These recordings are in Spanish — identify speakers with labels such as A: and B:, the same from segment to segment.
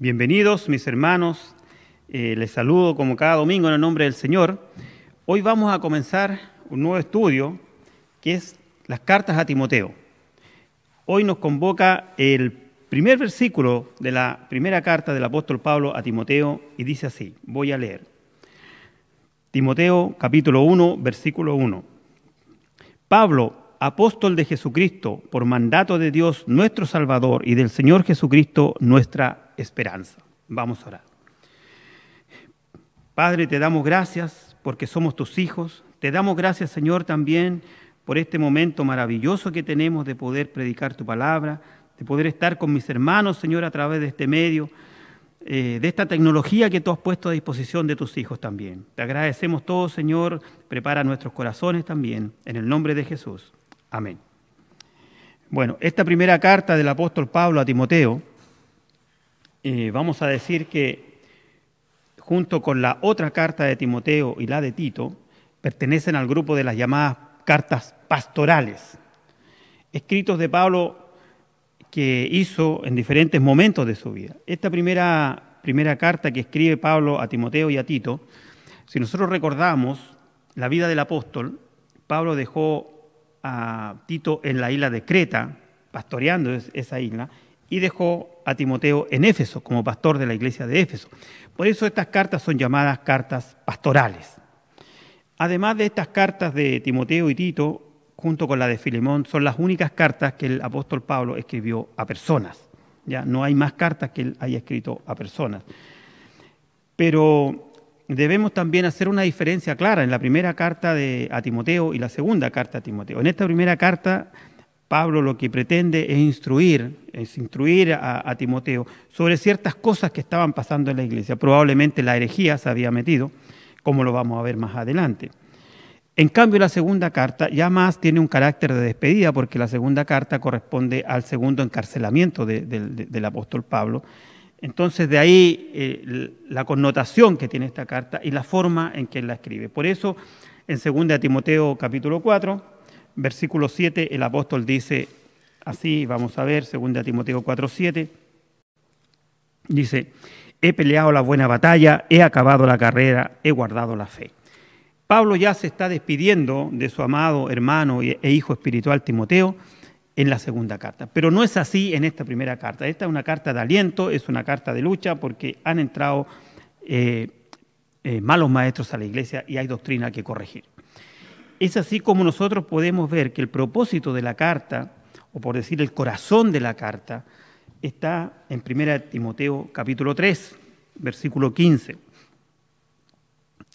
A: Bienvenidos mis hermanos, eh, les saludo como cada domingo en el nombre del Señor. Hoy vamos a comenzar un nuevo estudio que es las cartas a Timoteo. Hoy nos convoca el primer versículo de la primera carta del apóstol Pablo a Timoteo y dice así, voy a leer. Timoteo capítulo 1, versículo 1. Pablo, apóstol de Jesucristo, por mandato de Dios nuestro Salvador y del Señor Jesucristo nuestra esperanza. Vamos a orar. Padre, te damos gracias porque somos tus hijos. Te damos gracias, Señor, también por este momento maravilloso que tenemos de poder predicar tu palabra, de poder estar con mis hermanos, Señor, a través de este medio, eh, de esta tecnología que tú has puesto a disposición de tus hijos también. Te agradecemos todo, Señor. Prepara nuestros corazones también, en el nombre de Jesús. Amén. Bueno, esta primera carta del apóstol Pablo a Timoteo eh, vamos a decir que junto con la otra carta de Timoteo y la de Tito, pertenecen al grupo de las llamadas cartas pastorales, escritos de Pablo que hizo en diferentes momentos de su vida. Esta primera, primera carta que escribe Pablo a Timoteo y a Tito, si nosotros recordamos la vida del apóstol, Pablo dejó a Tito en la isla de Creta, pastoreando esa isla, y dejó a Timoteo en Éfeso como pastor de la iglesia de Éfeso. Por eso estas cartas son llamadas cartas pastorales. Además de estas cartas de Timoteo y Tito, junto con la de Filemón, son las únicas cartas que el apóstol Pablo escribió a personas. Ya no hay más cartas que él haya escrito a personas. Pero debemos también hacer una diferencia clara en la primera carta de, a Timoteo y la segunda carta a Timoteo. En esta primera carta Pablo lo que pretende es instruir, es instruir a, Timoteo sobre ciertas cosas que estaban pasando en la iglesia. Probablemente la herejía se había metido, como lo vamos a ver más adelante. En cambio, la segunda carta ya más tiene un carácter de despedida, porque la segunda carta corresponde al segundo encarcelamiento del apóstol Pablo. Entonces, de ahí eh, la connotación que tiene esta carta y la forma en que la escribe. Por eso, en 2 Timoteo capítulo 4, versículo 7, el apóstol dice así, vamos a ver, 2 Timoteo 4, 7, dice, he peleado la buena batalla, he acabado la carrera, he guardado la fe. Pablo ya se está despidiendo de su amado hermano e hijo espiritual Timoteo en la segunda carta. Pero no es así en esta primera carta. Esta es una carta de aliento, es una carta de lucha porque han entrado eh, eh, malos maestros a la iglesia y hay doctrina que corregir. Es así como nosotros podemos ver que el propósito de la carta, o por decir el corazón de la carta, está en 1 Timoteo capítulo 3, versículo 15.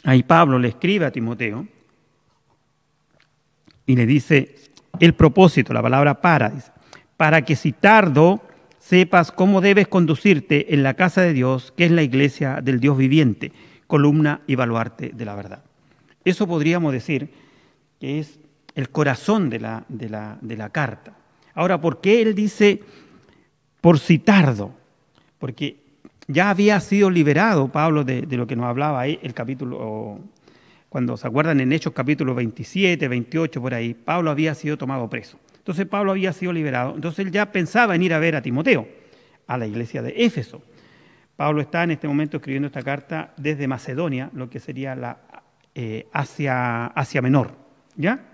A: Ahí Pablo le escribe a Timoteo y le dice el propósito, la palabra para, para que si tardo sepas cómo debes conducirte en la casa de Dios, que es la iglesia del Dios viviente, columna y baluarte de la verdad. Eso podríamos decir que es el corazón de la, de la, carta. Ahora, ¿por qué él dice por si tardo? Porque ya había sido liberado Pablo de, lo que nos hablaba ahí el capítulo, cuando se acuerdan en Hechos capítulo 27, 28, por ahí, Pablo había sido tomado preso. Entonces Pablo había sido liberado. Entonces él ya pensaba en ir a ver a Timoteo, a la iglesia de Éfeso. Pablo está en este momento escribiendo esta carta desde Macedonia, lo que sería la eh, Asia, Asia Menor. ¿Ya?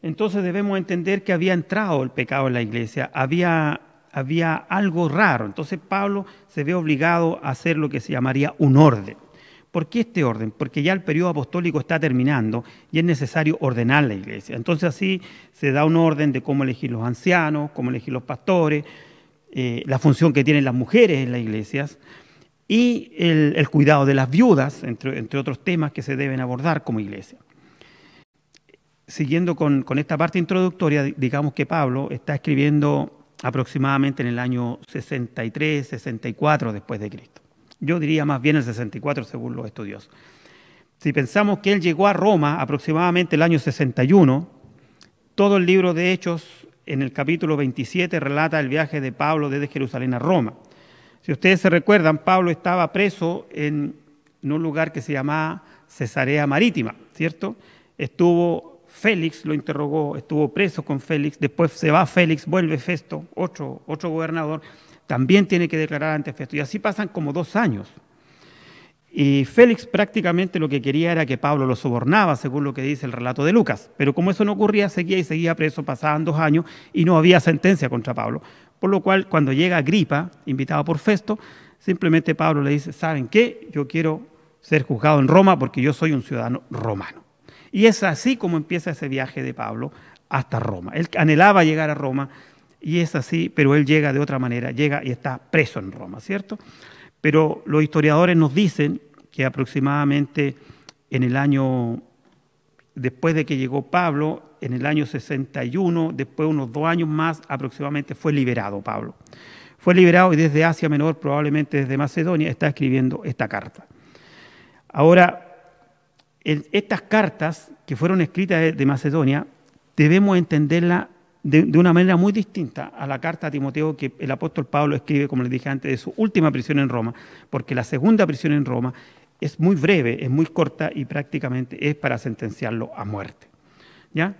A: Entonces debemos entender que había entrado el pecado en la iglesia, había, había algo raro. Entonces Pablo se ve obligado a hacer lo que se llamaría un orden. ¿Por qué este orden? Porque ya el periodo apostólico está terminando y es necesario ordenar la iglesia. Entonces así se da un orden de cómo elegir los ancianos, cómo elegir los pastores, eh, la función que tienen las mujeres en las iglesias y el, cuidado de las viudas, entre, otros temas que se deben abordar como iglesia siguiendo con, esta parte introductoria, digamos que Pablo está escribiendo aproximadamente en el año 63, 64 después de Cristo. Yo diría más bien el 64 según los estudios. Si pensamos que él llegó a Roma aproximadamente el año 61, todo el libro de Hechos en el capítulo 27 relata el viaje de Pablo desde Jerusalén a Roma. Si ustedes se recuerdan, Pablo estaba preso en, un lugar que se llamaba Cesarea Marítima, ¿cierto? Estuvo Félix lo interrogó, estuvo preso con Félix, después se va Félix, vuelve Festo, otro, otro gobernador, también tiene que declarar ante Festo. Y así pasan como dos años. Y Félix prácticamente lo que quería era que Pablo lo sobornaba, según lo que dice el relato de Lucas. Pero como eso no ocurría, seguía y seguía preso, pasaban dos años y no había sentencia contra Pablo. Por lo cual, cuando llega Agripa, invitado por Festo, simplemente Pablo le dice, ¿saben qué? Yo quiero ser juzgado en Roma porque yo soy un ciudadano romano. Y es así como empieza ese viaje de Pablo hasta Roma. Él anhelaba llegar a Roma y es así, pero él llega de otra manera, llega y está preso en Roma, ¿cierto? Pero los historiadores nos dicen que aproximadamente en el año, después de que llegó Pablo, en el año 61, después de unos dos años más aproximadamente, fue liberado Pablo. Fue liberado y desde Asia Menor, probablemente desde Macedonia, está escribiendo esta carta. Ahora, estas cartas que fueron escritas de Macedonia, debemos entenderla de, una manera muy distinta a la carta a Timoteo que el apóstol Pablo escribe, como les dije antes, de su última prisión en Roma, porque la segunda prisión en Roma es muy breve, es muy corta y prácticamente es para sentenciarlo a muerte. ¿Ya?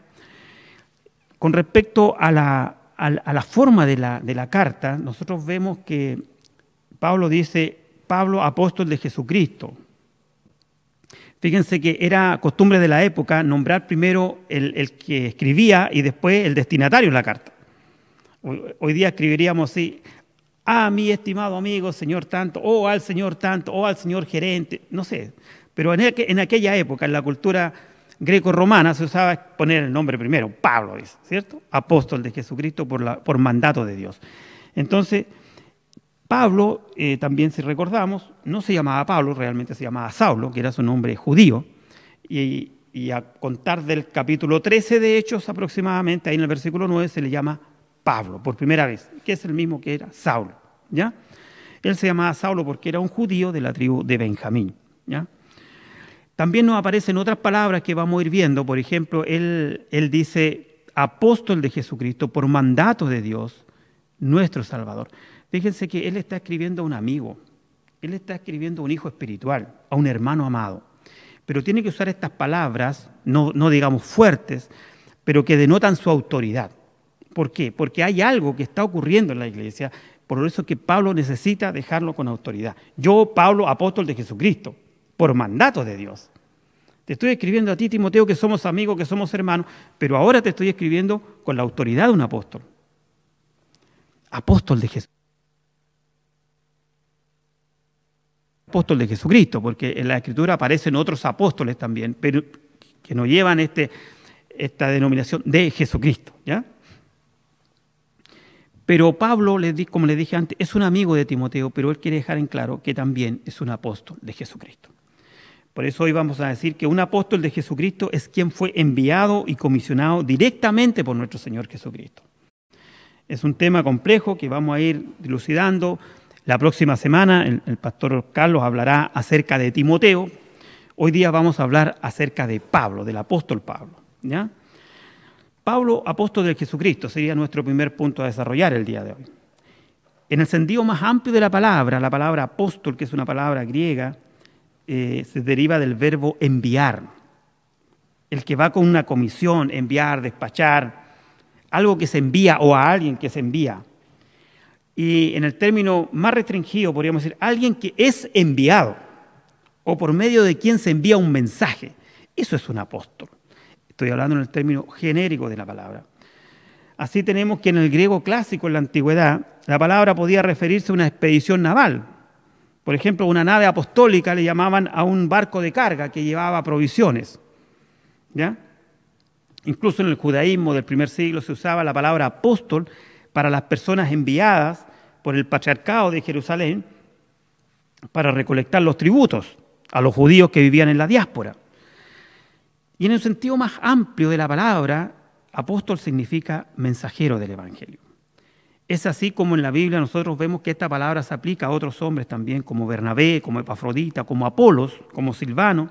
A: Con respecto a la, forma de la, de la carta, nosotros vemos que Pablo dice, Pablo, apóstol de Jesucristo, Fíjense que era costumbre de la época nombrar primero el, que escribía y después el destinatario de la carta. Hoy, día escribiríamos así, a mi estimado amigo, señor tanto, o al señor tanto, o al señor gerente, no sé. Pero en, aquella época, en la cultura greco-romana, se usaba poner el nombre primero, Pablo, ¿cierto? Apóstol de Jesucristo por, por mandato de Dios. Entonces, Pablo, eh, también si recordamos, no se llamaba Pablo, realmente se llamaba Saulo, que era su nombre judío, y, a contar del capítulo 13 de Hechos aproximadamente, ahí en el versículo 9 se le llama Pablo, por primera vez, que es el mismo que era Saulo, ¿ya? Él se llamaba Saulo porque era un judío de la tribu de Benjamín, ¿ya? También nos aparecen otras palabras que vamos a ir viendo, por ejemplo, él, él dice apóstol de Jesucristo por mandato de Dios, nuestro Salvador. Fíjense que él está escribiendo a un amigo, él está escribiendo a un hijo espiritual, a un hermano amado. Pero tiene que usar estas palabras, no, no digamos fuertes, pero que denotan su autoridad. ¿Por qué? Porque hay algo que está ocurriendo en la iglesia, por eso que Pablo necesita dejarlo con autoridad. Yo, Pablo, apóstol de Jesucristo, por mandato de Dios. Te estoy escribiendo a ti, Timoteo, que somos amigos, que somos hermanos, pero ahora te estoy escribiendo con la autoridad de un apóstol. Apóstol de Jesús. Apóstol de Jesucristo, porque en la Escritura aparecen otros apóstoles también, pero que no llevan este, esta denominación de Jesucristo. ¿ya? Pero Pablo, como le dije antes, es un amigo de Timoteo, pero él quiere dejar en claro que también es un apóstol de Jesucristo. Por eso hoy vamos a decir que un apóstol de Jesucristo es quien fue enviado y comisionado directamente por nuestro Señor Jesucristo. Es un tema complejo que vamos a ir dilucidando, la próxima semana el, pastor Carlos hablará acerca de Timoteo. Hoy día vamos a hablar acerca de Pablo, del apóstol Pablo. ¿ya? Pablo, apóstol de Jesucristo, sería nuestro primer punto a desarrollar el día de hoy. En el sentido más amplio de la palabra, la palabra apóstol, que es una palabra griega, eh, se deriva del verbo enviar. El que va con una comisión, enviar, despachar, algo que se envía o a alguien que se envía y en el término más restringido podríamos decir alguien que es enviado o por medio de quien se envía un mensaje. Eso es un apóstol. Estoy hablando en el término genérico de la palabra. Así tenemos que en el griego clásico, en la antigüedad, la palabra podía referirse a una expedición naval. Por ejemplo, una nave apostólica le llamaban a un barco de carga que llevaba provisiones. ¿Ya? Incluso en el judaísmo del primer siglo se usaba la palabra apóstol para las personas enviadas por el patriarcado de Jerusalén para recolectar los tributos a los judíos que vivían en la diáspora. Y en el sentido más amplio de la palabra, apóstol significa mensajero del Evangelio. Es así como en la Biblia nosotros vemos que esta palabra se aplica a otros hombres también, como Bernabé, como Epafrodita, como Apolos, como Silvano.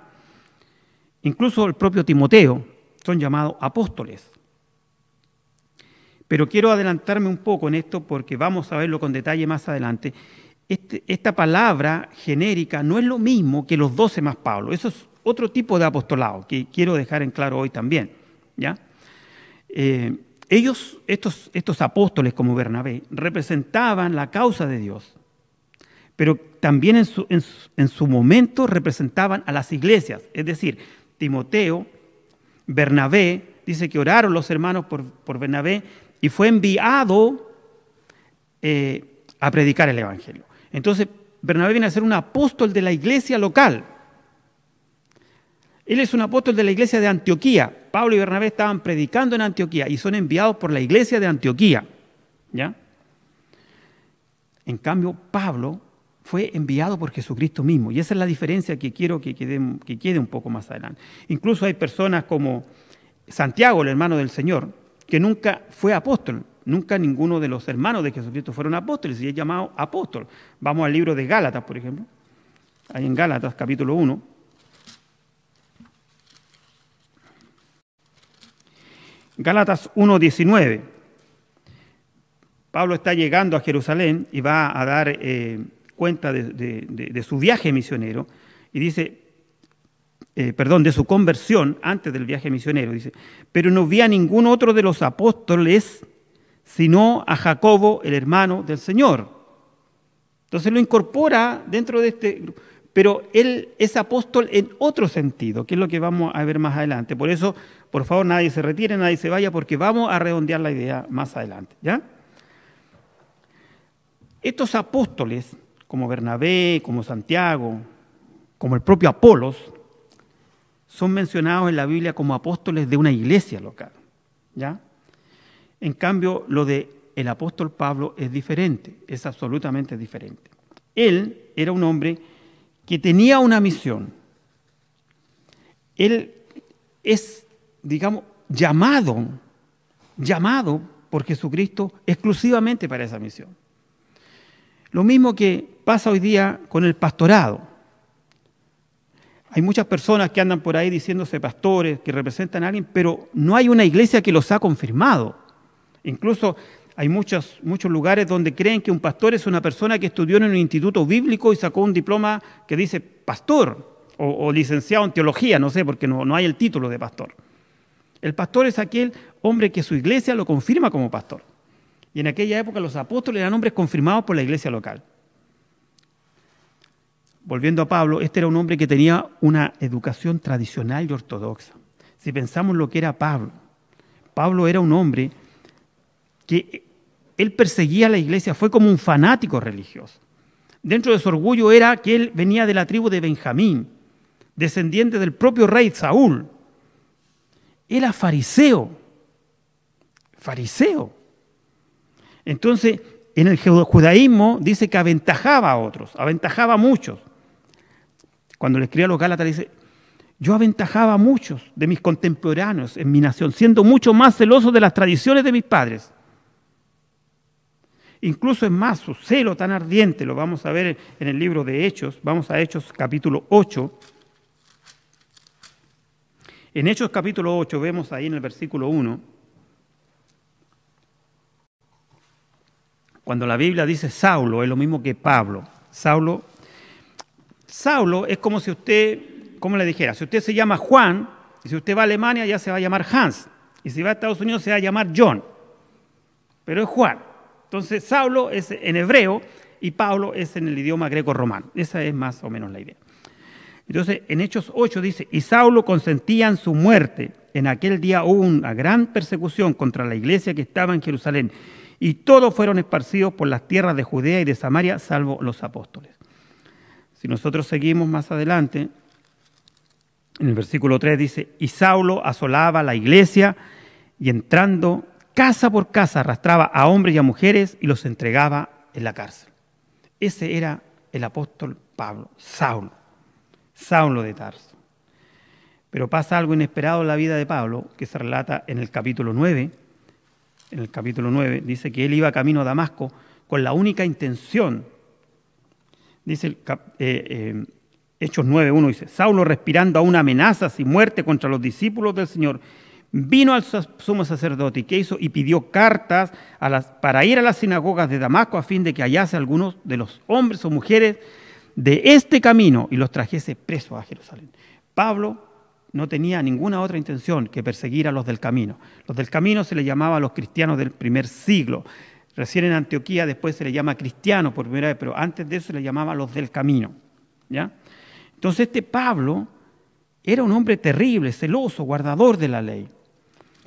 A: Incluso el propio Timoteo son llamados apóstoles. Pero quiero adelantarme un poco en esto porque vamos a verlo con detalle más adelante. Este, esta palabra genérica no es lo mismo que los doce más Pablo. Eso es otro tipo de apostolado que quiero dejar en claro hoy también. ¿ya? Eh, ellos, estos, estos apóstoles como Bernabé, representaban la causa de Dios, pero también en su, en su momento representaban a las iglesias, es decir, Timoteo, Bernabé, dice que oraron los hermanos por, por Bernabé y fue enviado eh, a predicar el Evangelio. Entonces, Bernabé viene a ser un apóstol de la iglesia local. Él es un apóstol de la iglesia de Antioquía. Pablo y Bernabé estaban predicando en Antioquía y son enviados por la iglesia de Antioquía. ¿Ya? En cambio, Pablo fue enviado por Jesucristo mismo. Y esa es la diferencia que quiero que que quede un poco más adelante. Incluso hay personas como Santiago, el hermano del Señor, que nunca fue apóstol. Nunca ninguno de los hermanos de Jesucristo fueron apóstoles y es llamado apóstol. Vamos al libro de Gálatas, por ejemplo. Ahí en Gálatas, capítulo 1. Gálatas 1.19. Pablo está llegando a Jerusalén y va a dar eh, cuenta de, su viaje misionero y dice, eh, perdón, de su conversión antes del viaje misionero, dice, pero no vi a ningún otro de los apóstoles sino a Jacobo, el hermano del Señor. Entonces lo incorpora dentro de este pero él es apóstol en otro sentido, que es lo que vamos a ver más adelante. Por eso, por favor, nadie se retire, nadie se vaya, porque vamos a redondear la idea más adelante. ¿ya? Estos apóstoles, como Bernabé, como Santiago, como el propio Apolos, son mencionados en la Biblia como apóstoles de una iglesia local. ¿ya? En cambio, lo de el apóstol Pablo es diferente, es absolutamente diferente. Él era un hombre que tenía una misión. Él es, digamos, llamado, llamado por Jesucristo exclusivamente para esa misión. Lo mismo que pasa hoy día con el pastorado. Hay muchas personas que andan por ahí diciéndose pastores, que representan a alguien, pero no hay una iglesia que los ha confirmado. Incluso hay muchos, muchos lugares donde creen que un pastor es una persona que estudió en un instituto bíblico y sacó un diploma que dice pastor o, licenciado en teología, no sé, porque no, no hay el título de pastor. El pastor es aquel hombre que su iglesia lo confirma como pastor. Y en aquella época los apóstoles eran hombres confirmados por la iglesia local. Volviendo a Pablo, este era un hombre que tenía una educación tradicional y ortodoxa. Si pensamos lo que era Pablo, Pablo era un hombre que él perseguía a la iglesia, fue como un fanático religioso. Dentro de su orgullo era que él venía de la tribu de Benjamín, descendiente del propio rey Saúl. Era fariseo, fariseo. Entonces, en el judaísmo dice que aventajaba a otros, aventajaba a muchos. Cuando le escribía a los Gálatas, dice, yo aventajaba a muchos de mis contemporáneos en mi nación, siendo mucho más celoso de las tradiciones de mis padres Incluso es más, su celo tan ardiente, lo vamos a ver en el libro de Hechos, vamos a Hechos capítulo 8. En Hechos capítulo 8 vemos ahí en el versículo 1, cuando la Biblia dice Saulo, es lo mismo que Pablo. Saulo, Saulo es como si usted, como le dijera, si usted se llama Juan, y si usted va a Alemania ya se va a llamar Hans, y si va a Estados Unidos se va a llamar John, pero es Juan. Entonces, Saulo es en hebreo y Pablo es en el idioma greco-romano. Esa es más o menos la idea. Entonces, en Hechos 8 dice, y Saulo consentía en su muerte. En aquel día hubo una gran persecución contra la iglesia que estaba en Jerusalén, y todos fueron esparcidos por las tierras de Judea y de Samaria, salvo los apóstoles. Si nosotros seguimos más adelante, en el versículo 3 dice, y Saulo asolaba la iglesia, y entrando casa por casa arrastraba a hombres y a mujeres y los entregaba en la cárcel. Ese era el apóstol Pablo, Saulo, Saulo de Tarso. Pero pasa algo inesperado en la vida de Pablo, que se relata en el capítulo 9. En el capítulo 9 dice que él iba camino a Damasco con la única intención, dice el, eh, eh, Hechos 9.1, dice, Saulo respirando aún amenazas y muerte contra los discípulos del Señor, vino al sumo sacerdote y ¿qué hizo? Y pidió cartas para ir a las sinagogas de Damasco a fin de que hallase algunos de los hombres o mujeres de este camino y los trajese presos a Jerusalén. Pablo no tenía ninguna otra intención que perseguir a los del camino. Los del camino se les llamaba a los cristianos del primer siglo. Recién en Antioquía después se les llama cristianos por primera vez, pero antes de eso se les llamaba los del camino. ¿ya? Entonces este Pablo era un hombre terrible, celoso, guardador de la ley.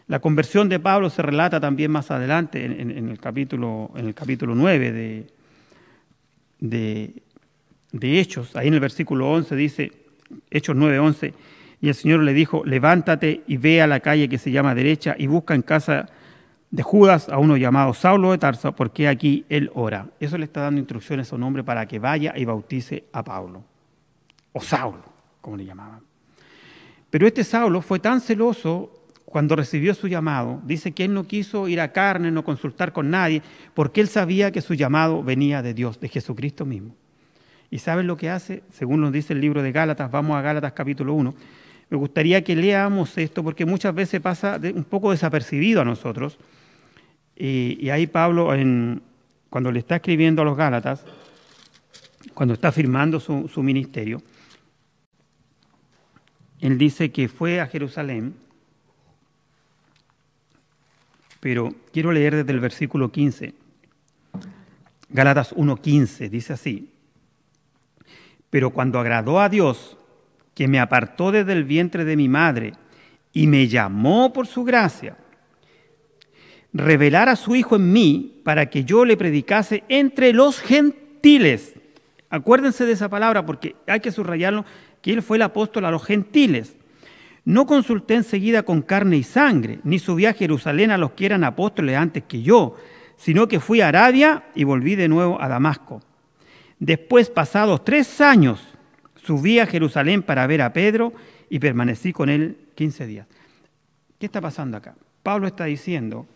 A: La conversión de Pablo se relata también más adelante en, el, capítulo, en el capítulo 9 de, de, de Hechos. Ahí en el versículo 11 dice, Hechos 9, 11, y el Señor le dijo, levántate y ve a la calle que se llama derecha y busca en casa de Judas a uno llamado Saulo de Tarso, porque aquí él ora. Eso le está dando instrucciones a un hombre para que vaya y bautice a Pablo, o Saulo, como le llamaban. Pero este Saulo fue tan celoso cuando recibió su llamado, dice que él no quiso ir a carne, no consultar con nadie, porque él sabía que su llamado venía de Dios, de Jesucristo mismo. ¿Y saben lo que hace? Según nos dice el libro de Gálatas, vamos a Gálatas capítulo 1, me gustaría que leamos esto porque muchas veces pasa un poco desapercibido a nosotros. Y, ahí Pablo, cuando le está escribiendo a los Gálatas, cuando está firmando su, su ministerio, él dice que fue a Jerusalén, pero quiero leer desde el versículo 15. Gálatas 1.15 dice así, pero cuando agradó a Dios, que me apartó desde el vientre de mi madre y me llamó por su gracia, revelar a su Hijo en mí para que yo le predicase entre los gentiles. Acuérdense de esa palabra porque hay que subrayarlo, que Él fue el apóstol a los gentiles. No consulté enseguida con carne y sangre, ni subí a Jerusalén a los que eran apóstoles antes que yo, sino que fui a Arabia y volví de nuevo a Damasco. Después, pasados tres años, Subí a Jerusalén para ver a Pedro y permanecí con él 15 días. ¿Qué está pasando acá? Pablo está diciendo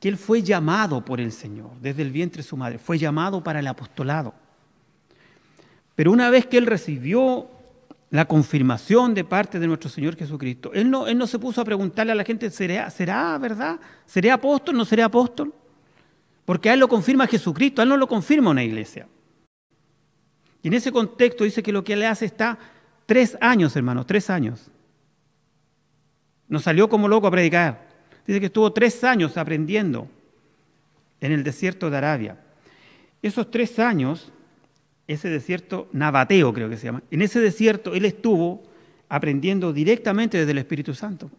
A: que él fue llamado por el Señor desde el vientre de su madre, fue llamado para el apostolado. Pero una vez que él recibió la confirmación de parte de nuestro Señor Jesucristo, él no, él no se puso a preguntarle a la gente, ¿será, ¿será verdad? ¿Seré apóstol? ¿No seré apóstol? Porque a él lo confirma Jesucristo, a él no lo confirma una iglesia. Y en ese contexto dice que lo que le hace está tres años, hermanos, tres años. No salió como loco a predicar. Dice que estuvo tres años aprendiendo en el desierto de Arabia. Esos tres años, ese desierto nabateo creo que se llama, en ese desierto él estuvo aprendiendo directamente desde el Espíritu Santo.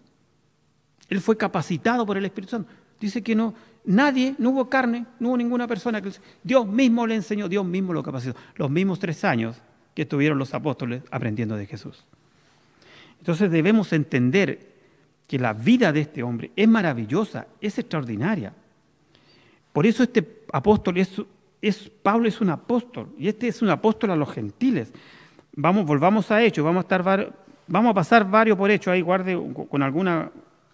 A: Él fue capacitado por el Espíritu Santo. Dice que no, nadie, no hubo carne, no hubo ninguna persona que Dios mismo le enseñó, Dios mismo lo capacitó. Los mismos tres años que estuvieron los apóstoles aprendiendo de Jesús. Entonces debemos entender que la vida de este hombre es maravillosa, es extraordinaria. Por eso este apóstol es, Pablo es un apóstol y este es un apóstol a los gentiles. Vamos, volvamos a Hechos, vamos a vamos a pasar varios por Hechos ahí guarde con alguna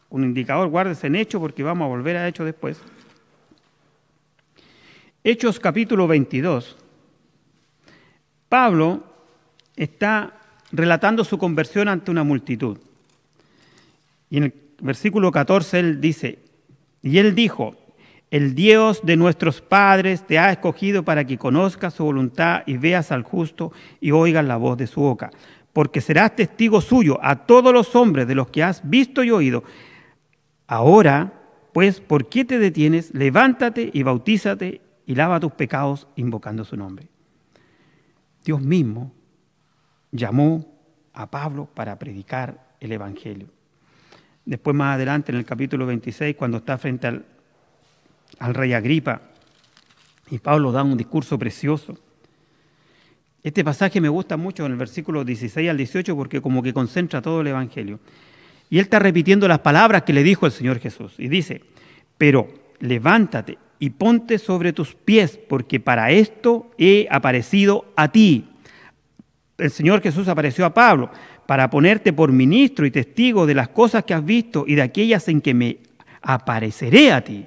A: un indicador, guárdese en Hechos porque vamos a volver a Hechos después. Hechos capítulo 22. Pablo está relatando su conversión ante una multitud. Y en el versículo 14 él dice, y él dijo, el Dios de nuestros padres te ha escogido para que conozcas su voluntad y veas al justo y oigas la voz de su boca, porque serás testigo suyo a todos los hombres de los que has visto y oído Ahora, pues, ¿por qué te detienes? Levántate y bautízate y lava tus pecados invocando su nombre. Dios mismo llamó a Pablo para predicar el Evangelio. Después más adelante en el capítulo 26, cuando está frente al, al rey Agripa, y Pablo da un discurso precioso. Este pasaje me gusta mucho en el versículo 16 al 18 porque como que concentra todo el Evangelio. Y él está repitiendo las palabras que le dijo el Señor Jesús. Y dice, pero levántate y ponte sobre tus pies, porque para esto he aparecido a ti. El Señor Jesús apareció a Pablo para ponerte por ministro y testigo de las cosas que has visto y de aquellas en que me apareceré a ti,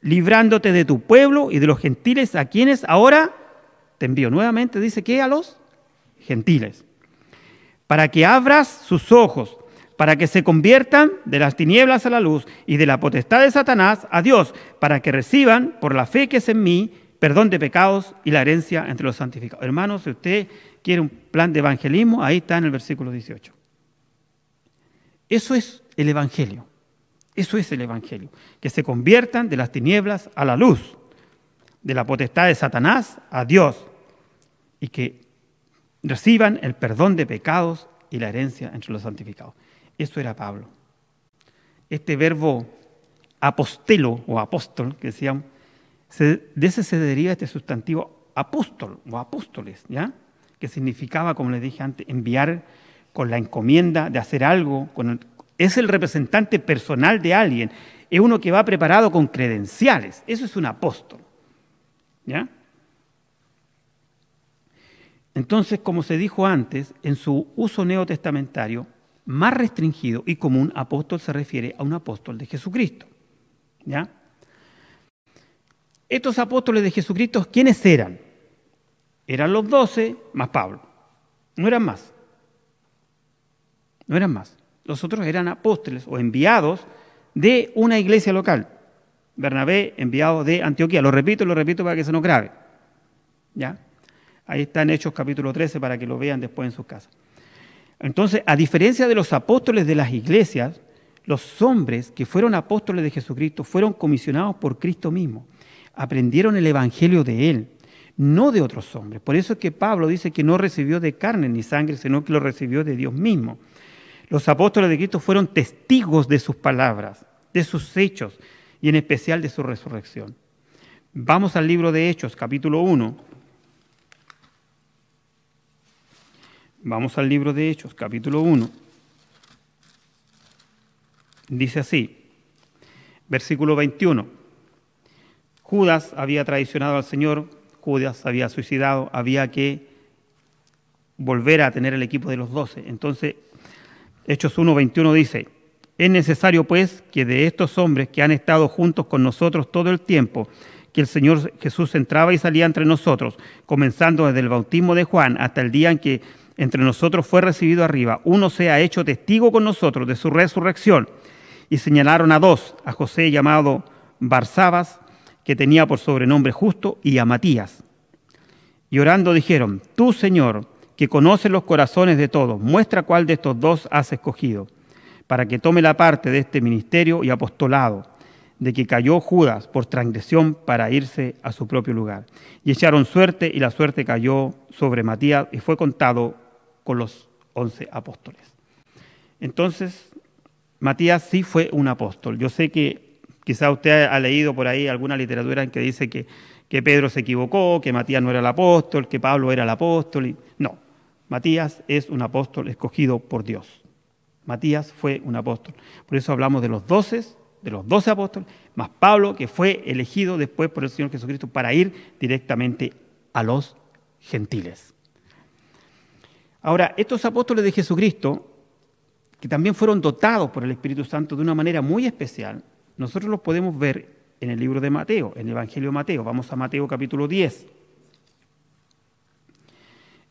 A: librándote de tu pueblo y de los gentiles a quienes ahora te envío. Nuevamente dice que a los gentiles, para que abras sus ojos para que se conviertan de las tinieblas a la luz y de la potestad de Satanás a Dios, para que reciban, por la fe que es en mí, perdón de pecados y la herencia entre los santificados. Hermanos, si usted quiere un plan de evangelismo, ahí está en el versículo 18. Eso es el Evangelio. Eso es el Evangelio. Que se conviertan de las tinieblas a la luz, de la potestad de Satanás a Dios, y que reciban el perdón de pecados y la herencia entre los santificados. Eso era Pablo. Este verbo apostelo o apóstol, que decían, de ese se deriva este sustantivo apóstol o apóstoles, ¿ya? Que significaba, como les dije antes, enviar con la encomienda de hacer algo, es el representante personal de alguien, es uno que va preparado con credenciales, eso es un apóstol. ¿Ya? Entonces, como se dijo antes, en su uso neotestamentario, más restringido y común, apóstol se refiere a un apóstol de Jesucristo. ¿Ya? Estos apóstoles de Jesucristo, ¿quiénes eran? Eran los doce más Pablo. No eran más. No eran más. Los otros eran apóstoles o enviados de una iglesia local. Bernabé, enviado de Antioquía. Lo repito, lo repito para que se nos grabe. ¿Ya? Ahí está en Hechos capítulo 13 para que lo vean después en sus casas. Entonces, a diferencia de los apóstoles de las iglesias, los hombres que fueron apóstoles de Jesucristo fueron comisionados por Cristo mismo. Aprendieron el Evangelio de Él, no de otros hombres. Por eso es que Pablo dice que no recibió de carne ni sangre, sino que lo recibió de Dios mismo. Los apóstoles de Cristo fueron testigos de sus palabras, de sus hechos y en especial de su resurrección. Vamos al libro de Hechos, capítulo 1. Vamos al libro de Hechos, capítulo 1. Dice así, versículo 21. Judas había traicionado al Señor, Judas había suicidado, había que volver a tener el equipo de los doce. Entonces, Hechos 1, 21 dice, es necesario pues que de estos hombres que han estado juntos con nosotros todo el tiempo, que el Señor Jesús entraba y salía entre nosotros, comenzando desde el bautismo de Juan hasta el día en que entre nosotros fue recibido arriba, uno sea hecho testigo con nosotros de su resurrección. Y señalaron a dos, a José llamado Barsabas, que tenía por sobrenombre justo, y a Matías. Y orando dijeron, tú Señor, que conoces los corazones de todos, muestra cuál de estos dos has escogido, para que tome la parte de este ministerio y apostolado, de que cayó Judas por transgresión para irse a su propio lugar. Y echaron suerte, y la suerte cayó sobre Matías, y fue contado con los once apóstoles. Entonces, Matías sí fue un apóstol. Yo sé que quizá usted ha leído por ahí alguna literatura en que dice que, Pedro se equivocó, que Matías no era el apóstol, que Pablo era el apóstol. No, Matías es un apóstol escogido por Dios. Matías fue un apóstol. Por eso hablamos de los doce, de los doce apóstoles, más Pablo, que fue elegido después por el Señor Jesucristo para ir directamente a los gentiles. Ahora, estos apóstoles de Jesucristo, que también fueron dotados por el Espíritu Santo de una manera muy especial, nosotros los podemos ver en el libro de Mateo, en el Evangelio de Mateo. Vamos a Mateo capítulo 10.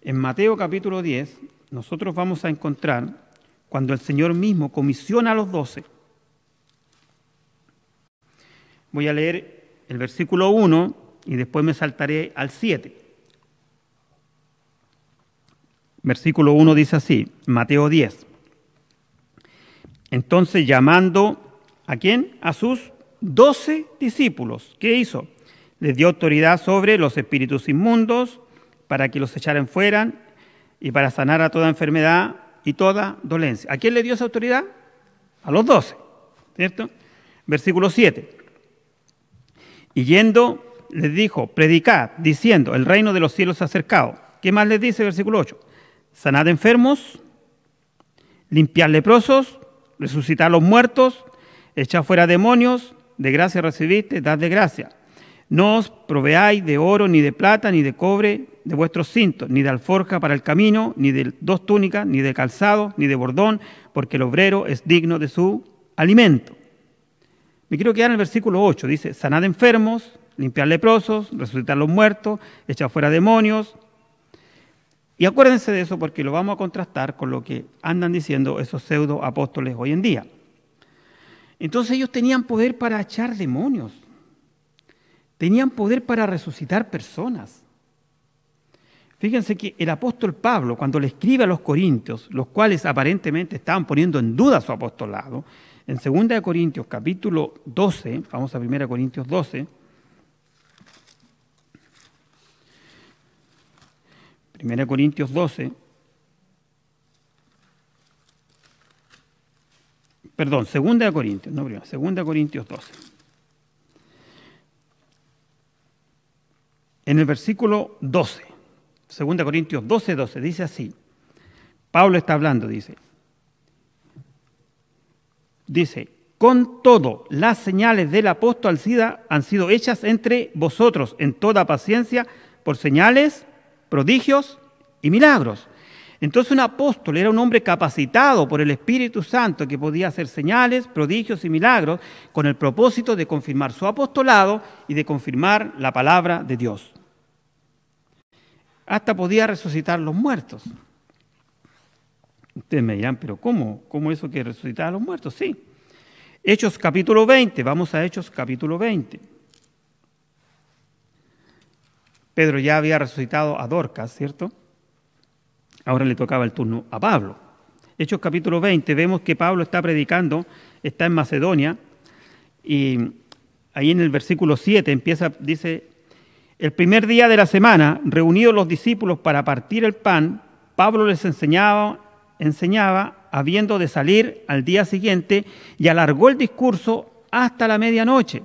A: En Mateo capítulo 10, nosotros vamos a encontrar cuando el Señor mismo comisiona a los doce. Voy a leer el versículo 1 y después me saltaré al 7. Versículo 1 dice así, Mateo 10. Entonces llamando a quién? A sus doce discípulos. ¿Qué hizo? Les dio autoridad sobre los espíritus inmundos para que los echaran fuera y para sanar a toda enfermedad y toda dolencia. ¿A quién le dio esa autoridad? A los doce, ¿cierto? Versículo 7. Y yendo les dijo, predicad, diciendo, el reino de los cielos se ha acercado. ¿Qué más les dice? Versículo 8 sanad enfermos, limpiar leprosos, resucitar los muertos, echar fuera demonios, de gracia recibiste, dad de gracia. No os proveáis de oro, ni de plata, ni de cobre de vuestros cintos, ni de alforja para el camino, ni de dos túnicas, ni de calzado, ni de bordón, porque el obrero es digno de su alimento. Me quiero quedar en el versículo 8, dice, sanad enfermos, limpiar leprosos, resucitar los muertos, echar fuera demonios, y acuérdense de eso porque lo vamos a contrastar con lo que andan diciendo esos pseudo apóstoles hoy en día. Entonces ellos tenían poder para echar demonios, tenían poder para resucitar personas. Fíjense que el apóstol Pablo, cuando le escribe a los corintios, los cuales aparentemente estaban poniendo en duda su apostolado, en 2 Corintios capítulo 12, vamos a 1 Corintios 12, 1 Corintios 12, perdón, 2 Corintios, no primero, 2 Corintios 12. En el versículo 12, 2 Corintios 12, 12, dice así, Pablo está hablando, dice, dice, con todo, las señales del apóstol Alcida han sido hechas entre vosotros en toda paciencia por señales, prodigios y milagros. Entonces un apóstol era un hombre capacitado por el Espíritu Santo que podía hacer señales, prodigios y milagros con el propósito de confirmar su apostolado y de confirmar la palabra de Dios. Hasta podía resucitar los muertos. Ustedes me dirán, pero ¿cómo? ¿Cómo eso que resucitar a los muertos? Sí. Hechos capítulo 20, vamos a Hechos capítulo 20. Pedro ya había resucitado a Dorcas, ¿cierto? Ahora le tocaba el turno a Pablo. Hechos capítulo 20, vemos que Pablo está predicando, está en Macedonia, y ahí en el versículo 7 empieza, dice, el primer día de la semana, reunidos los discípulos para partir el pan, Pablo les enseñaba, enseñaba, habiendo de salir al día siguiente, y alargó el discurso hasta la medianoche.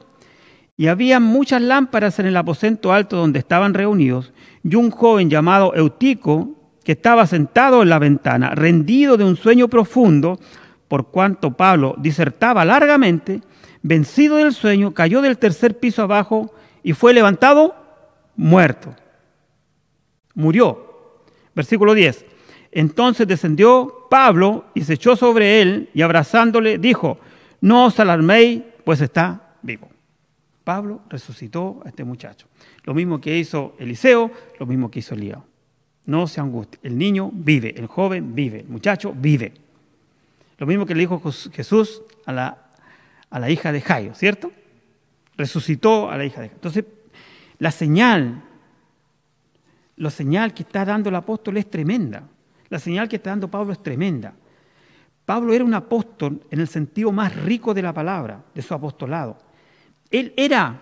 A: Y había muchas lámparas en el aposento alto donde estaban reunidos, y un joven llamado Eutico, que estaba sentado en la ventana, rendido de un sueño profundo, por cuanto Pablo disertaba largamente, vencido del sueño, cayó del tercer piso abajo y fue levantado muerto. Murió. Versículo 10. Entonces descendió Pablo y se echó sobre él y abrazándole dijo, no os alarméis, pues está vivo. Pablo resucitó a este muchacho. Lo mismo que hizo Eliseo, lo mismo que hizo Elías. No se angustie. El niño vive, el joven vive, el muchacho vive. Lo mismo que le dijo Jesús a la, a la hija de Jairo, ¿cierto? Resucitó a la hija de Jairo. Entonces, la señal, la señal que está dando el apóstol es tremenda. La señal que está dando Pablo es tremenda. Pablo era un apóstol en el sentido más rico de la palabra, de su apostolado. Él era,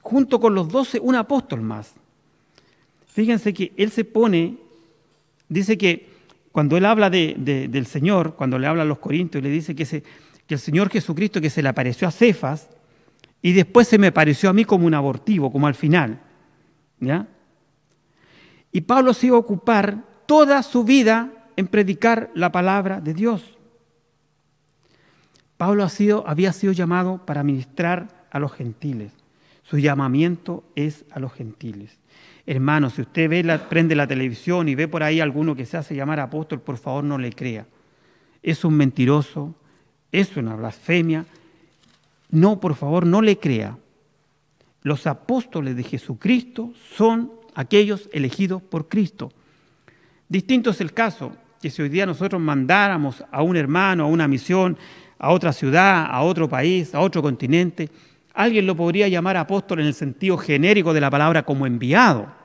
A: junto con los doce, un apóstol más. Fíjense que él se pone, dice que cuando él habla del Señor, cuando le habla a los corintios, le dice que, el Señor Jesucristo que se le apareció a Cefas, y después se me pareció a mí como un abortivo, como al final. ¿ya? Y Pablo se iba a ocupar toda su vida en predicar la palabra de Dios. Pablo había sido llamado para ministrar a los gentiles. Su llamamiento es a los gentiles. Hermano, si usted ve la, prende la televisión y ve por ahí alguno que se hace llamar apóstol, por favor no le crea. Es un mentiroso, es una blasfemia, no, por favor, no le crea. Los apóstoles de Jesucristo son aquellos elegidos por Cristo. Distinto es el caso que si hoy día nosotros mandáramos a un hermano, a una misión, a otra ciudad, a otro país, a otro continente, alguien lo podría llamar apóstol en el sentido genérico de la palabra como enviado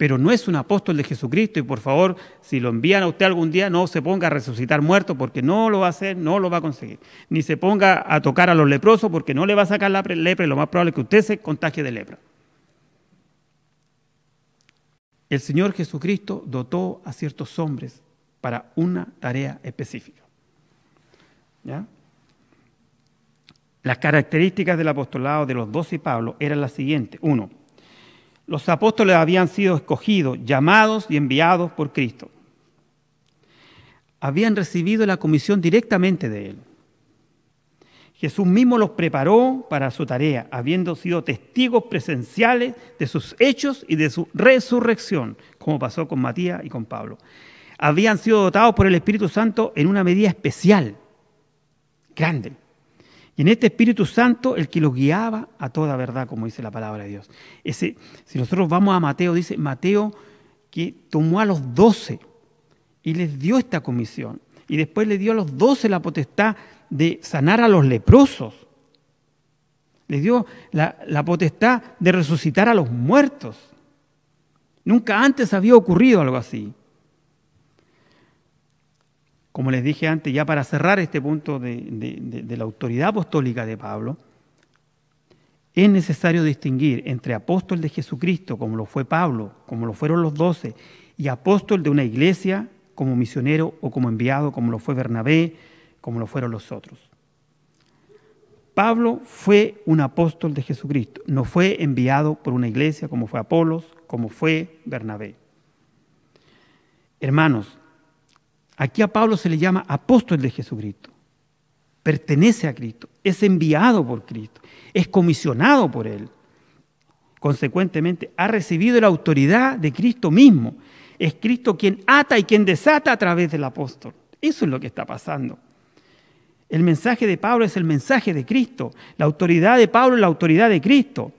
A: pero no es un apóstol de Jesucristo y por favor, si lo envían a usted algún día, no se ponga a resucitar muerto porque no lo va a hacer, no lo va a conseguir. Ni se ponga a tocar a los leprosos porque no le va a sacar la lepra y lo más probable es que usted se contagie de lepra. El Señor Jesucristo dotó a ciertos hombres para una tarea específica. Las características del apostolado de los doce y Pablo eran las siguientes. Uno, los apóstoles habían sido escogidos, llamados y enviados por Cristo. Habían recibido la comisión directamente de Él. Jesús mismo los preparó para su tarea, habiendo sido testigos presenciales de sus hechos y de su resurrección, como pasó con Matías y con Pablo. Habían sido dotados por el Espíritu Santo en una medida especial, grande. En este Espíritu Santo, el que los guiaba a toda verdad, como dice la palabra de Dios. Ese, si nosotros vamos a Mateo, dice Mateo que tomó a los doce y les dio esta comisión. Y después le dio a los doce la potestad de sanar a los leprosos. Les dio la potestad de resucitar a los muertos. Nunca antes había ocurrido algo así. Como les dije antes, ya para cerrar este punto de, la autoridad apostólica de Pablo, es necesario distinguir entre apóstol de Jesucristo, como lo fue Pablo, como lo fueron los doce, y apóstol de una iglesia como misionero o como enviado, como lo fue Bernabé, como lo fueron los otros. Pablo fue un apóstol de Jesucristo, no fue enviado por una iglesia como fue Apolos, como fue Bernabé. Hermanos, aquí a Pablo se le llama apóstol de Jesucristo, pertenece a Cristo, es enviado por Cristo, es comisionado por Él. Consecuentemente, ha recibido la autoridad de Cristo mismo. Es Cristo quien ata y quien desata a través del apóstol. Eso es lo que está pasando. El mensaje de Pablo es el mensaje de Cristo. La autoridad de Pablo es la autoridad de Cristo,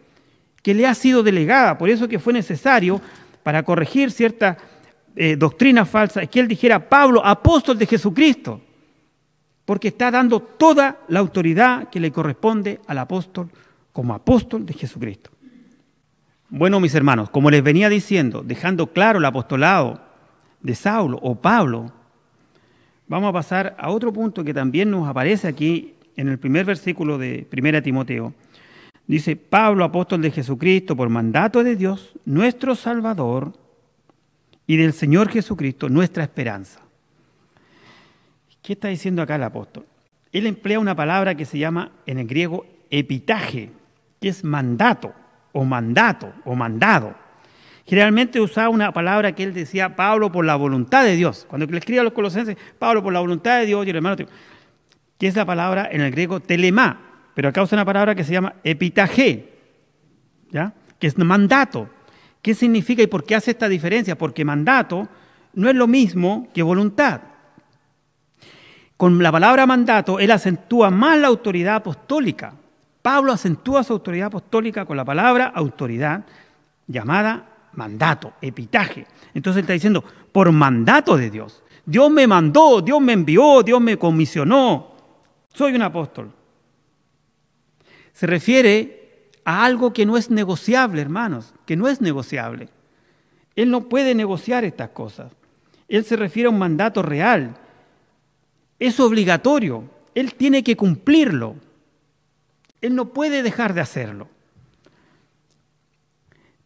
A: que le ha sido delegada. Por eso que fue necesario, para corregir cierta eh, doctrina falsa, que él dijera, Pablo, apóstol de Jesucristo, porque está dando toda la autoridad que le corresponde al apóstol como apóstol de Jesucristo. Bueno, mis hermanos, como les venía diciendo, dejando claro el apostolado de Saulo o Pablo, Vamos a pasar a otro punto que también nos aparece aquí en el primer versículo de 1 Timoteo. Dice, Pablo, apóstol de Jesucristo, por mandato de Dios, nuestro Salvador, y del Señor Jesucristo, nuestra esperanza. ¿Qué está diciendo acá el apóstol? Él emplea una palabra que se llama en el griego epitaje, que es mandato, o mandato, o mandado. Generalmente usaba una palabra que él decía, Pablo por la voluntad de Dios. Cuando le escribe a los colosenses, Pablo por la voluntad de Dios, y hermano, que es la palabra en el griego telemá, pero acá usa una palabra que se llama epitaje, ¿ya? que es mandato. ¿Qué significa y por qué hace esta diferencia? Porque mandato no es lo mismo que voluntad. Con la palabra mandato, él acentúa más la autoridad apostólica. Pablo acentúa su autoridad apostólica con la palabra autoridad llamada mandato, epitaje. Entonces está diciendo, por mandato de Dios. Dios me mandó, Dios me envió, Dios me comisionó. Soy un apóstol. Se refiere a algo que no es negociable, hermanos, que no es negociable. Él no puede negociar estas cosas. Él se refiere a un mandato real. Es obligatorio. Él tiene que cumplirlo. Él no puede dejar de hacerlo.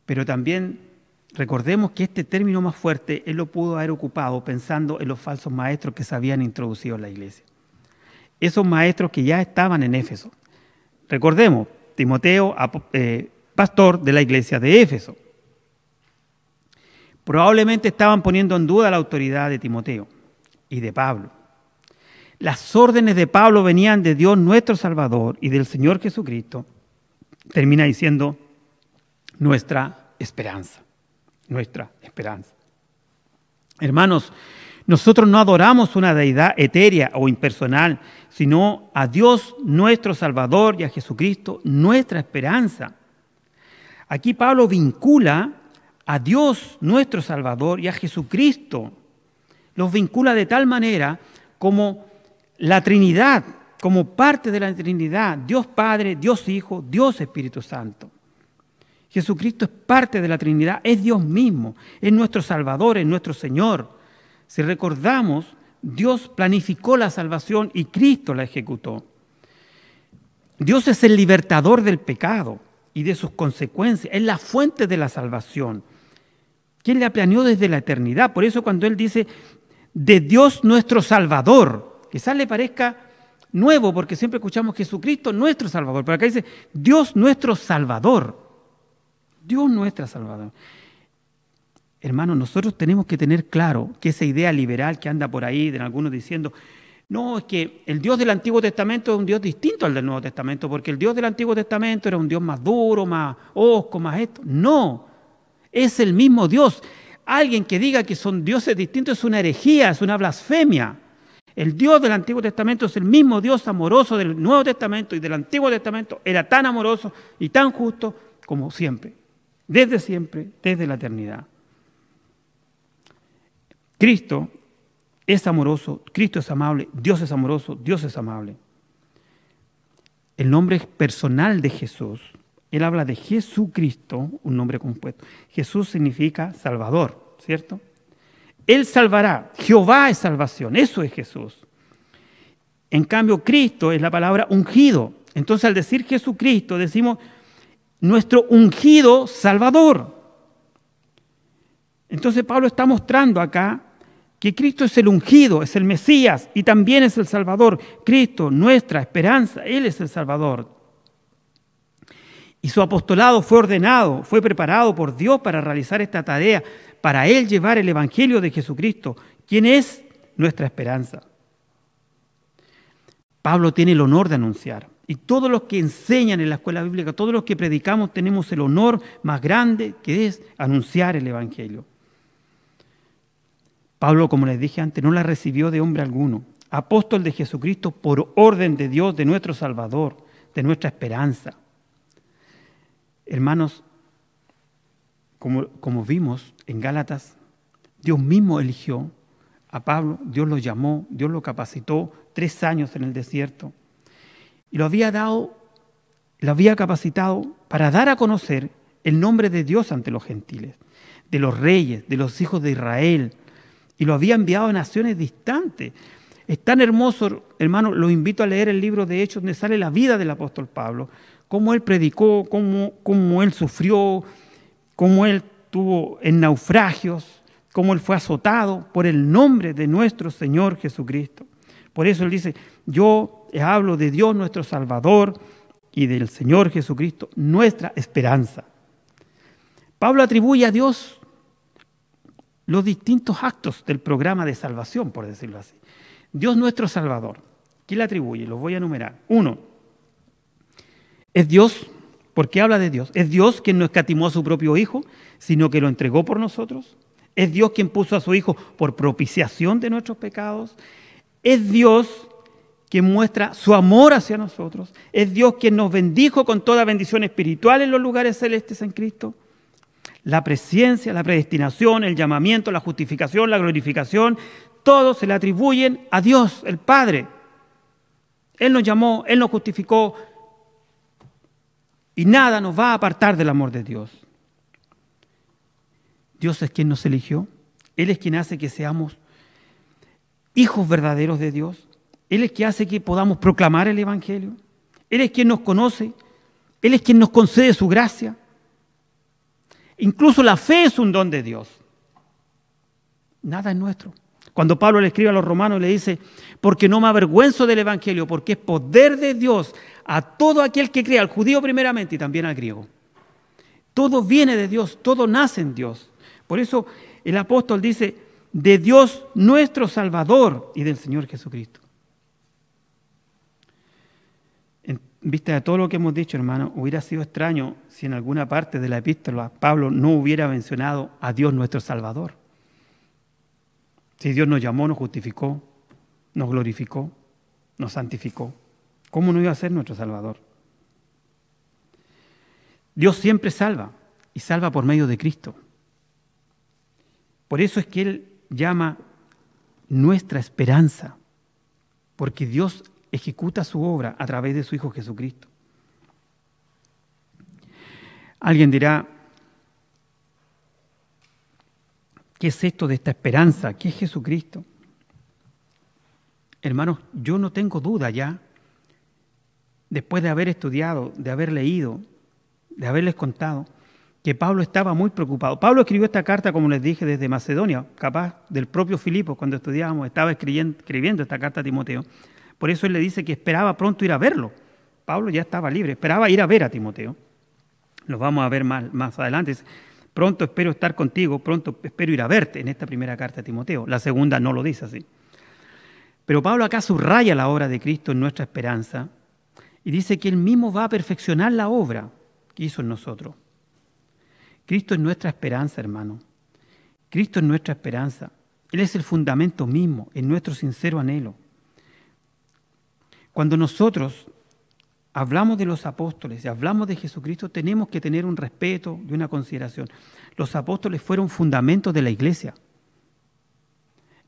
A: Pero también Recordemos que este término más fuerte él lo pudo haber ocupado pensando en los falsos maestros que se habían introducido en la iglesia. Esos maestros que ya estaban en Éfeso. Recordemos, Timoteo, eh, pastor de la iglesia de Éfeso. Probablemente estaban poniendo en duda la autoridad de Timoteo y de Pablo. Las órdenes de Pablo venían de Dios nuestro Salvador y del Señor Jesucristo. Termina diciendo nuestra esperanza nuestra esperanza. Hermanos, nosotros no adoramos una deidad etérea o impersonal, sino a Dios nuestro Salvador y a Jesucristo nuestra esperanza. Aquí Pablo vincula a Dios nuestro Salvador y a Jesucristo. Los vincula de tal manera como la Trinidad, como parte de la Trinidad, Dios Padre, Dios Hijo, Dios Espíritu Santo. Jesucristo es parte de la Trinidad, es Dios mismo, es nuestro Salvador, es nuestro Señor. Si recordamos, Dios planificó la salvación y Cristo la ejecutó. Dios es el libertador del pecado y de sus consecuencias, es la fuente de la salvación. ¿Quién le planeó desde la eternidad? Por eso cuando Él dice, de Dios nuestro Salvador, quizás le parezca nuevo porque siempre escuchamos Jesucristo nuestro Salvador, pero acá dice, Dios nuestro Salvador. Dios nuestra Salvador. Hermanos, nosotros tenemos que tener claro que esa idea liberal que anda por ahí de algunos diciendo, no, es que el Dios del Antiguo Testamento es un Dios distinto al del Nuevo Testamento, porque el Dios del Antiguo Testamento era un Dios más duro, más osco, más esto. No, es el mismo Dios. Alguien que diga que son dioses distintos es una herejía, es una blasfemia. El Dios del Antiguo Testamento es el mismo Dios amoroso del Nuevo Testamento y del Antiguo Testamento. Era tan amoroso y tan justo como siempre desde siempre, desde la eternidad. Cristo es amoroso, Cristo es amable, Dios es amoroso, Dios es amable. El nombre personal de Jesús él habla de Jesucristo, un nombre compuesto. Jesús significa Salvador, ¿cierto? Él salvará. Jehová es salvación. Eso es Jesús. En cambio, Cristo es la palabra ungido. Entonces, al decir Jesucristo, decimos nuestro ungido Salvador. Entonces, Pablo está mostrando acá que Cristo es el ungido, es el Mesías y también es el Salvador. Cristo, nuestra esperanza, Él es el Salvador. Y su apostolado fue ordenado, fue preparado por Dios para realizar esta tarea, para Él llevar el Evangelio de Jesucristo, quien es nuestra esperanza. Pablo tiene el honor de anunciar. Y todos los que enseñan en la escuela bíblica, todos los que predicamos, tenemos el honor más grande que es anunciar el Evangelio. Pablo, como les dije antes, no la recibió de hombre alguno. Apóstol de Jesucristo por orden de Dios, de nuestro Salvador, de nuestra esperanza. Hermanos, como, como vimos en Gálatas, Dios mismo eligió a Pablo, Dios lo llamó, Dios lo capacitó tres años en el desierto. Y lo había dado, lo había capacitado para dar a conocer el nombre de Dios ante los gentiles, de los reyes, de los hijos de Israel. Y lo había enviado a naciones distantes. Es tan hermoso, hermano, lo invito a leer el libro de Hechos donde sale la vida del apóstol Pablo, cómo él predicó, cómo, cómo él sufrió, cómo él tuvo en naufragios, cómo él fue azotado por el nombre de nuestro Señor Jesucristo. Por eso él dice, yo hablo de Dios nuestro Salvador y del Señor Jesucristo, nuestra esperanza. Pablo atribuye a Dios los distintos actos del programa de salvación, por decirlo así. Dios nuestro Salvador. ¿Quién le atribuye? Los voy a enumerar. Uno, es Dios, porque habla de Dios. Es Dios quien no escatimó a su propio Hijo, sino que lo entregó por nosotros. Es Dios quien puso a su Hijo por propiciación de nuestros pecados. Es Dios quien muestra su amor hacia nosotros. Es Dios quien nos bendijo con toda bendición espiritual en los lugares celestes en Cristo. La presencia, la predestinación, el llamamiento, la justificación, la glorificación, todos se le atribuyen a Dios, el Padre. Él nos llamó, Él nos justificó y nada nos va a apartar del amor de Dios. Dios es quien nos eligió. Él es quien hace que seamos hijos verdaderos de Dios. Él es quien hace que podamos proclamar el Evangelio. Él es quien nos conoce. Él es quien nos concede su gracia. Incluso la fe es un don de Dios. Nada es nuestro. Cuando Pablo le escribe a los romanos le dice, porque no me avergüenzo del Evangelio, porque es poder de Dios a todo aquel que crea, al judío primeramente y también al griego. Todo viene de Dios, todo nace en Dios. Por eso el apóstol dice, de Dios nuestro Salvador y del Señor Jesucristo. En vista de todo lo que hemos dicho, hermano, hubiera sido extraño si en alguna parte de la epístola Pablo no hubiera mencionado a Dios nuestro Salvador. Si Dios nos llamó, nos justificó, nos glorificó, nos santificó, ¿cómo no iba a ser nuestro Salvador? Dios siempre salva y salva por medio de Cristo. Por eso es que Él llama nuestra esperanza, porque Dios ejecuta su obra a través de su Hijo Jesucristo. Alguien dirá, ¿qué es esto de esta esperanza? ¿Qué es Jesucristo? Hermanos, yo no tengo duda ya, después de haber estudiado, de haber leído, de haberles contado, que Pablo estaba muy preocupado. Pablo escribió esta carta, como les dije, desde Macedonia, capaz del propio Filipo, cuando estudiábamos, estaba escribiendo, esta carta a Timoteo. Por eso él le dice que esperaba pronto ir a verlo. Pablo ya estaba libre, esperaba ir a ver a Timoteo. Lo vamos a ver más, más adelante. Pronto espero estar contigo, pronto espero ir a verte en esta primera carta a Timoteo. La segunda no lo dice así. Pero Pablo acá subraya la obra de Cristo en nuestra esperanza y dice que él mismo va a perfeccionar la obra que hizo en nosotros. Cristo es nuestra esperanza, hermano. Cristo es nuestra esperanza. Él es el fundamento mismo, en nuestro sincero anhelo. Cuando nosotros hablamos de los apóstoles y hablamos de Jesucristo, tenemos que tener un respeto y una consideración. Los apóstoles fueron fundamentos de la iglesia.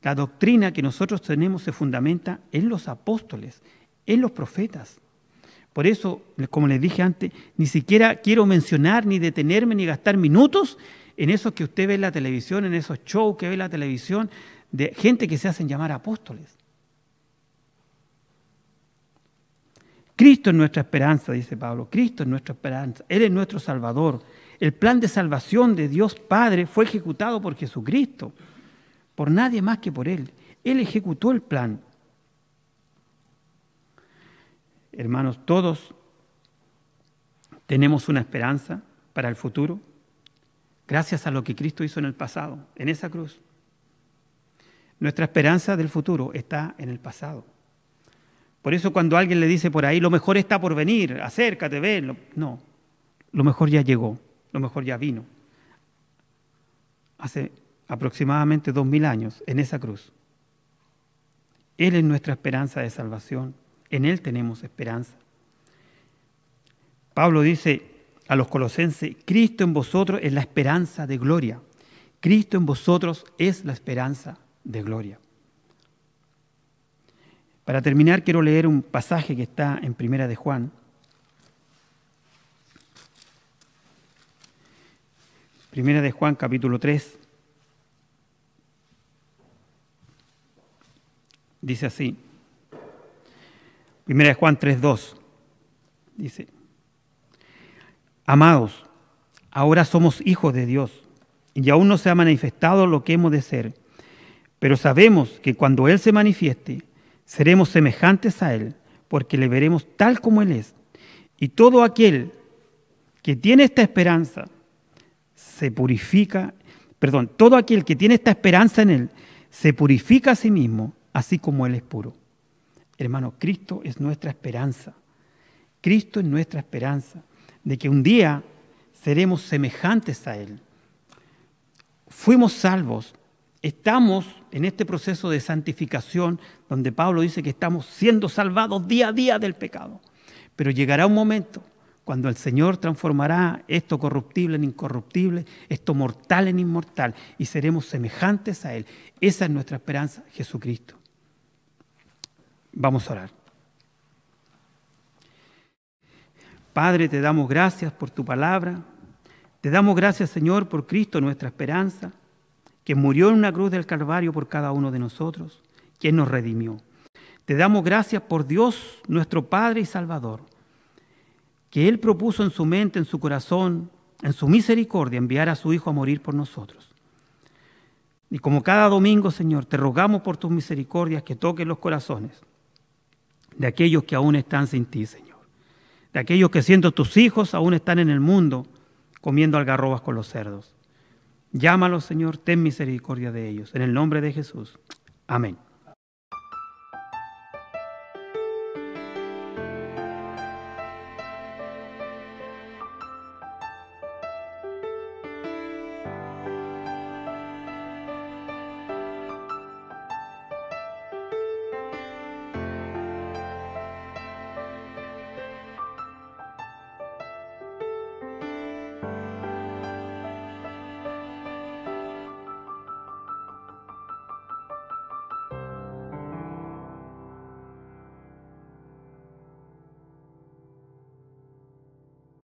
A: La doctrina que nosotros tenemos se fundamenta en los apóstoles, en los profetas. Por eso, como les dije antes, ni siquiera quiero mencionar, ni detenerme, ni gastar minutos en eso que usted ve en la televisión, en esos shows que ve en la televisión, de gente que se hacen llamar apóstoles. Cristo es nuestra esperanza, dice Pablo. Cristo es nuestra esperanza. Él es nuestro Salvador. El plan de salvación de Dios Padre fue ejecutado por Jesucristo, por nadie más que por Él. Él ejecutó el plan. Hermanos, todos tenemos una esperanza para el futuro gracias a lo que Cristo hizo en el pasado, en esa cruz. Nuestra esperanza del futuro está en el pasado. Por eso cuando alguien le dice por ahí, lo mejor está por venir, acércate, ven, no, lo mejor ya llegó, lo mejor ya vino. Hace aproximadamente dos mil años en esa cruz. Él es nuestra esperanza de salvación. En Él tenemos esperanza. Pablo dice a los colosenses, Cristo en vosotros es la esperanza de gloria. Cristo en vosotros es la esperanza de gloria. Para terminar, quiero leer un pasaje que está en Primera de Juan. Primera de Juan, capítulo 3. Dice así. Primera de Juan 3.2 dice, Amados, ahora somos hijos de Dios y aún no se ha manifestado lo que hemos de ser, pero sabemos que cuando Él se manifieste, seremos semejantes a Él, porque le veremos tal como Él es. Y todo aquel que tiene esta esperanza se purifica, perdón, todo aquel que tiene esta esperanza en Él se purifica a sí mismo, así como Él es puro. Hermano, Cristo es nuestra esperanza. Cristo es nuestra esperanza de que un día seremos semejantes a Él. Fuimos salvos, estamos en este proceso de santificación donde Pablo dice que estamos siendo salvados día a día del pecado. Pero llegará un momento cuando el Señor transformará esto corruptible en incorruptible, esto mortal en inmortal, y seremos semejantes a Él. Esa es nuestra esperanza, Jesucristo. Vamos a orar. Padre, te damos gracias por tu palabra. Te damos gracias, Señor, por Cristo, nuestra esperanza, que murió en una cruz del Calvario por cada uno de nosotros, quien nos redimió. Te damos gracias por Dios, nuestro Padre y Salvador, que Él propuso en su mente, en su corazón, en su misericordia, enviar a su Hijo a morir por nosotros. Y como cada domingo, Señor, te rogamos por tus misericordias que toquen los corazones de aquellos que aún están sin ti, Señor. De aquellos que siendo tus hijos aún están en el mundo comiendo algarrobas con los cerdos. Llámalos, Señor, ten misericordia de ellos. En el nombre de Jesús. Amén.